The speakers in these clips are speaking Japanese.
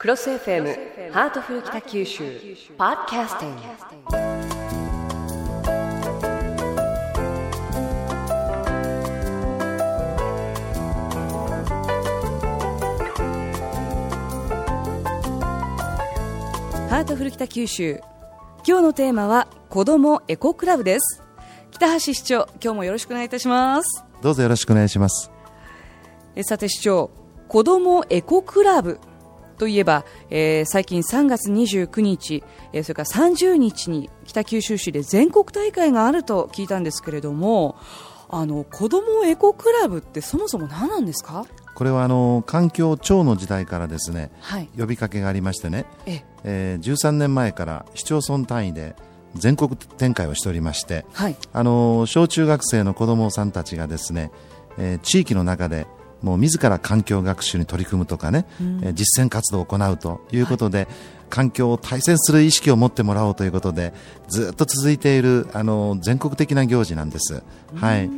クロス FM ハートフル北九州。ポッドキャスティング。ハートフル北九州。今日のテーマは子どもエコクラブです。北橋市長今日もよろしくお願いいたします。どうぞよろしくお願いします。えさて市長子どもエコクラブといえば、えー最近3月29日、えーそれから30日に北九州市で全国大会があると聞いたんですけれどもあの子どもエコクラブってそもそも何なんですか？これはあの環境庁の時代からですねはい。呼びかけがありましてね、ええ。ー13年前から市町村単位で全国展開をしておりましてはい。あの小中学生の子どもさんたちがですね、えー地域の中でもう自ら環境学習に取り組むとかね、えー実践活動を行うということで、環境を大切する意識を持ってもらおうということでずっと続いているあの全国的な行事なんです。はい。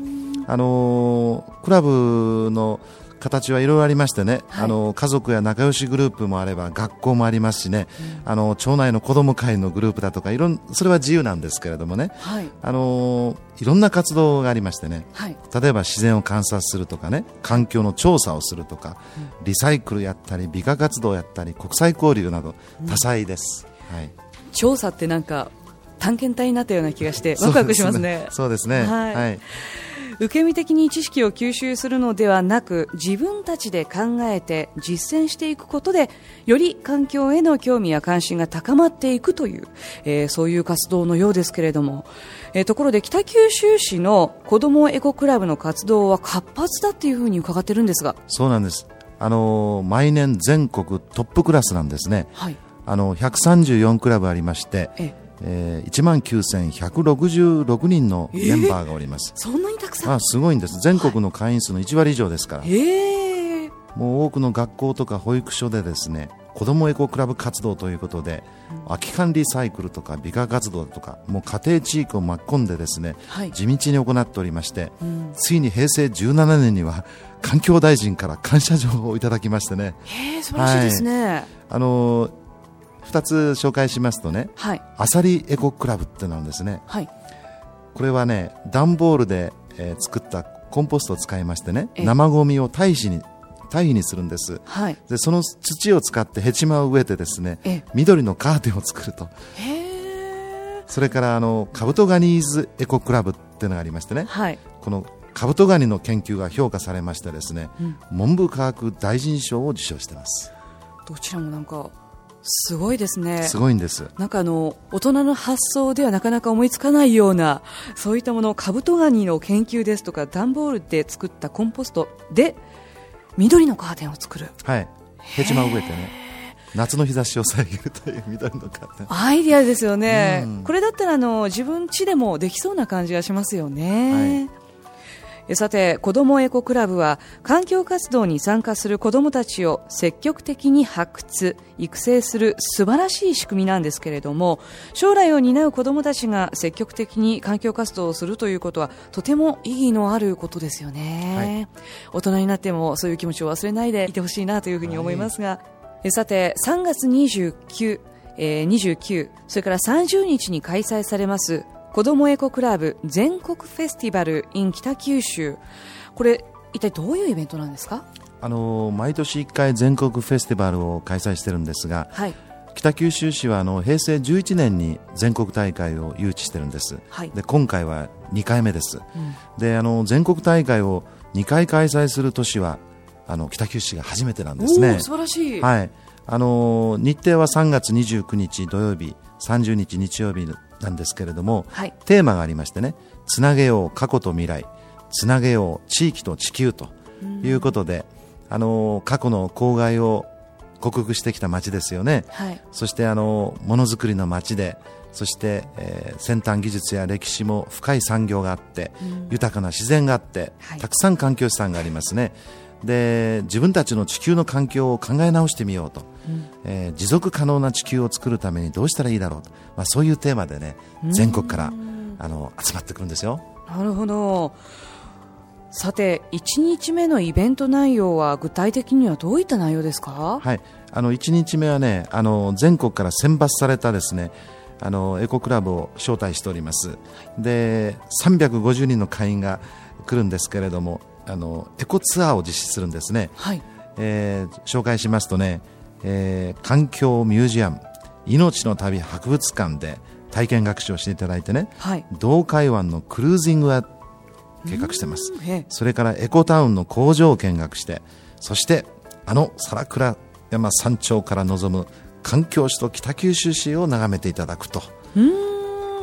あのークラブの形はいろいろありましてね、はい。あの家族や仲良しグループもあれば学校もありますしね、あの町内の子ども会のグループだとかいろんそれは自由なんですけれどもね、はい。あのーいろんな活動がありましてねはい。例えば自然を観察するとかね環境の調査をするとか、リサイクルやったり美化活動やったり国際交流など多彩です、はい、調査ってなんか探検隊になったような気がしてワクワクしますね。そうですね。はい。はい。受け身的に知識を吸収するのではなく自分たちで考えて実践していくことでより環境への興味や関心が高まっていくという、えーそういう活動のようですけれども、えーところで北九州市の子どもエコクラブの活動は活発だっていうふうに伺ってるんですが、そうなんです。あのー毎年全国トップクラスなんですね。はい。あの134クラブありまして、ええー、1万9166人のメンバーがおります、そんなにたくさん、あすごいんです。全国の会員数の1割以上ですから、えー。もう多くの学校とか保育所でですね子どもエコクラブ活動ということで、空き缶リサイクルとか美化活動とかもう家庭地域を巻き込んでですね、はい。地道に行っておりまして、ん。ついに平成17年には環境大臣から感謝状をいただきましてね。へー素晴らしいですね。あのー2つ紹介しますとねはい、アサリエコクラブってなんですね。はい、これはね段ボールで、えー作ったコンポストを使いましてねえ生ゴミを堆肥に堆肥にするんです。はい、でその土を使ってヘチマを植えてですねえ緑のカーテンを作ると。それからあのカブトガニーズエコクラブっていうのがありましてねはい、このカブトガニの研究が評価されましてですね、うん。文部科学大臣賞を受賞してます。どちらもなんかすごいですね。すごいんです。なんかあの大人の発想ではなかなか思いつかないようなそういったものカブトガニの研究ですとか段ボールで作ったコンポストで緑のカーテンを作る。はい。ヘチマを植えてね。夏の日差しを遮るという緑のカーテン。アイディアですよね、うん。これだったらあの自分家でもできそうな感じがしますよね、えさて子どもエコクラブは環境活動に参加する子どもたちを積極的に発掘育成する素晴らしい仕組みなんですけれども将来を担う子どもたちが積極的に環境活動をするということはとても意義のあることですよね、大人になってもそういう気持ちを忘れないでいてほしいなというふうに思いますが、えさて3月29えー29それから30日に開催されます子どもエコクラブ全国フェスティバル in 北九州。これ一体どういうイベントなんですか？あの毎年1回全国フェスティバルを開催してるんですがはい。北九州市はあの平成11年に全国大会を誘致してるんです。はい。で今回は2回目です。うん。であの全国大会を2回開催する年はあの北九州市が初めてなんですね。素晴らしい、はい。あの日程は3月29日土曜日30日日曜日なんですけれどもはい。テーマがありましてねつなげよう過去と未来つなげよう地域と地球ということで、あの過去の公害を克服してきた街ですよね。はい。そしてあのものづくりの街でそして、えー先端技術や歴史も深い産業があって、豊かな自然があって、はい。たくさん環境資産がありますねで自分たちの地球の環境を考え直してみようと、えー持続可能な地球を作るためにどうしたらいいだろうと、まあ、そういうテーマでね全国からあの集まってくるんですよ。なるほど。さて1日目のイベント内容は具体的にはどういった内容ですか？はい。あの1日目はねあの全国から選抜されたですねあのエコクラブを招待しております。で350人の会員が来るんですけれどもあのエコツアーを実施するんですね、はい。えー紹介しますとね、えー環境ミュージアム命の旅博物館で体験学習をしていただいてねはい。道海湾のクルージングは計画してます。それからエコタウンの工場を見学してそしてあの皿倉山山頂から望む環境首都北九州市を眺めていただくと、うーん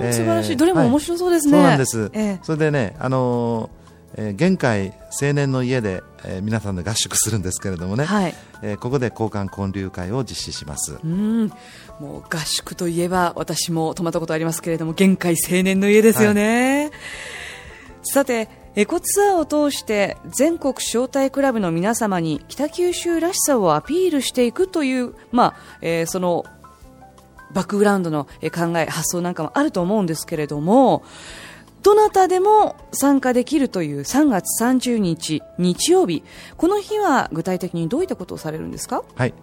えー素晴らしい。どれも面白そうですね、そうなんです、ええ。それでね、あのーえー現海青年の家で、えー皆さんで合宿するんですけれどもね、はい。えーここで交換交流会を実施します。うん。もう合宿といえば私も泊まったことありますけれども限界青年の家ですよね、さてエコツアーを通して全国招待クラブの皆様に北九州らしさをアピールしていくという、まあえーそのバックグラウンドのえー考え発想なんかもあると思うんですけれどもどなたでも参加できるという3月30日日曜日。この日は具体的にどういったことをされるんですか？はい。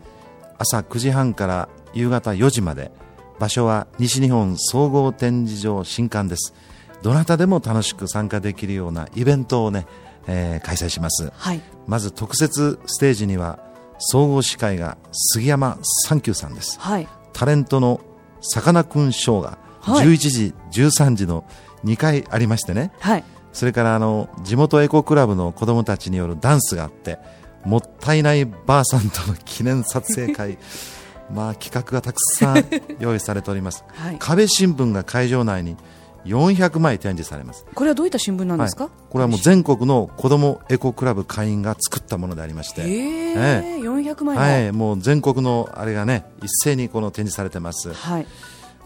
朝9時半から夕方4時まで。場所は西日本総合展示場新館です。どなたでも楽しく参加できるようなイベントをね、えー開催します。はい。まず特設ステージには総合司会が杉山三久さんです。はい。タレントのさかなクンショーがはい。11時、13時の2回ありましてね。はい。それからあの地元エコクラブの子どもたちによるダンスがあってもったいないばあさんとの記念撮影会。まあ企画がたくさん用意されております。はい。壁新聞が会場内に400枚展示されます。これはどういった新聞なんですか、はい、これはもう全国の子どもエコクラブ会員が作ったものでありまして、ええ。え400枚も。はい、もう全国のあれがね一斉にこの展示されてます。はい。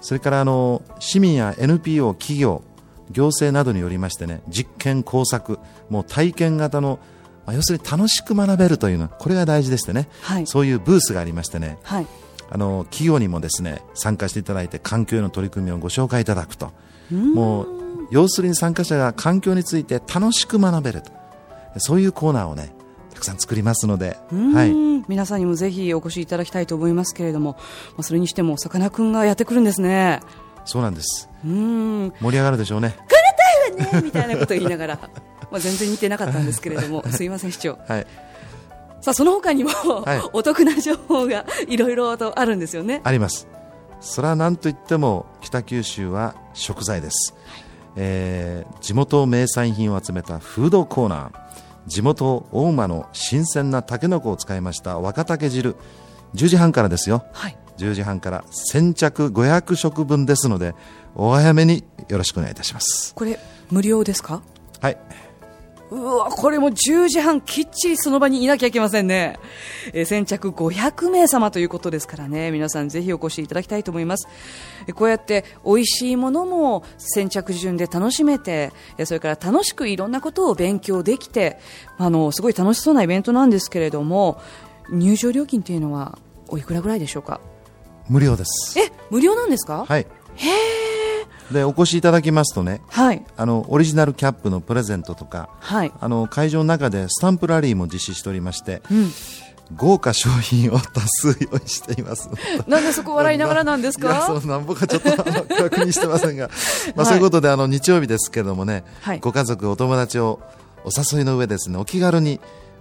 それからあの市民や NPO 企業行政などによりましてね実験工作もう体験型の、まあ、要するに楽しく学べるというのこれが大事でしてね、はい。そういうブースがありましてねはい。あの企業にもですね参加していただいて環境への取り組みをご紹介いただくと。もう要するに参加者が環境について楽しく学べると。そういうコーナーをねたくさん作りますので、うん。はい、皆さんにもぜひお越しいただきたいと思いますけれども、まあ、それにしてもさかなクンがやってくるんですねそうなんです。うん。盛り上がるでしょうね。ねみたいなことを言いながら。まあ全然似てなかったんですけれども。すいません市長。はい。さあその他にも、い。お得な情報がいろいろとあるんですよね。あります。それは何といっても北九州は食材です、えー地元名産品を集めたフードコーナー。地元大間の新鮮なたけのこを使いました若竹汁。10時半からですよ。はい10時半から先着500食分ですのでお早めによろしくお願いいたします。これ無料ですか？はい。うわこれも10時半きっちりその場にいなきゃいけませんね、えー先着500名様ということですからね。皆さんぜひお越しいただきたいと思います。えーこうやって美味しいものも先着順で楽しめてえーそれから楽しくいろんなことを勉強できてあのすごい楽しそうなイベントなんですけれども入場料金っていうのはおいくらぐらいでしょうか？無料です。え無料なんですか？はい。でお越しいただきますとねはい。あのオリジナルキャップのプレゼントとかはい、あの会場の中でスタンプラリーも実施しておりましてうん、豪華商品を多数用意しています。なんでそこ笑いながらなんです いや、そかのなんぼかちょっと 確認してませんが、まあ、はいそういうことであの日曜日ですけどもね、はい。ご家族、お友達をお誘いの上ですね、お気軽に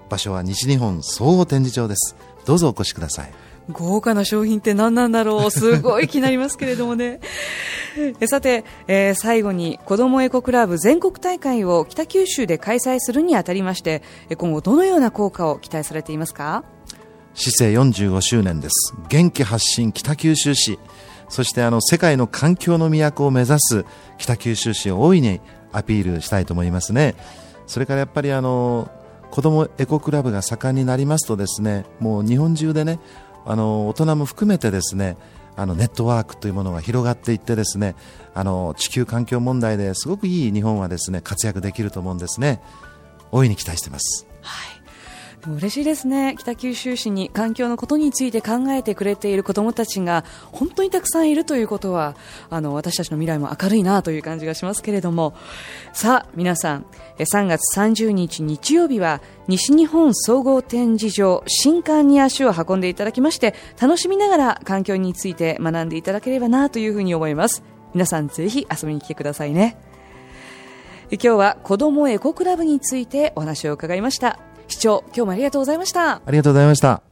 場所は西日本総合展示場です。どうぞお越しください。豪華な商品って何なんだろうすごい気になりますけれどもね さて、えー最後に子どもエコクラブ全国大会を北九州で開催するにあたりまして今後どのような効果を期待されていますか？市政45周年です。元気発信北九州市。そしてあの世界の環境の都を目指す北九州市を大いにアピールしたいと思いますね。それからやっぱりあの子どもエコクラブが盛んになりますとですね、もう日本中でね、あの大人も含めてですね、あのネットワークというものが広がっていってですね、あの地球環境問題ですごくいい日本はですね活躍できると思うんですね。大いに期待してます。嬉しいですね。北九州市に環境のことについて考えてくれている子どもたちが本当にたくさんいるということはあの私たちの未来も明るいなという感じがしますけれども。さあ皆さん3月30日日曜日は西日本総合展示場新館に足を運んでいただきまして楽しみながら環境について学んでいただければなというふうに思います。皆さんぜひ遊びに来てくださいね。今日は子どもエコクラブについてお話を伺いました。視聴今日もありがとうございました。ありがとうございました。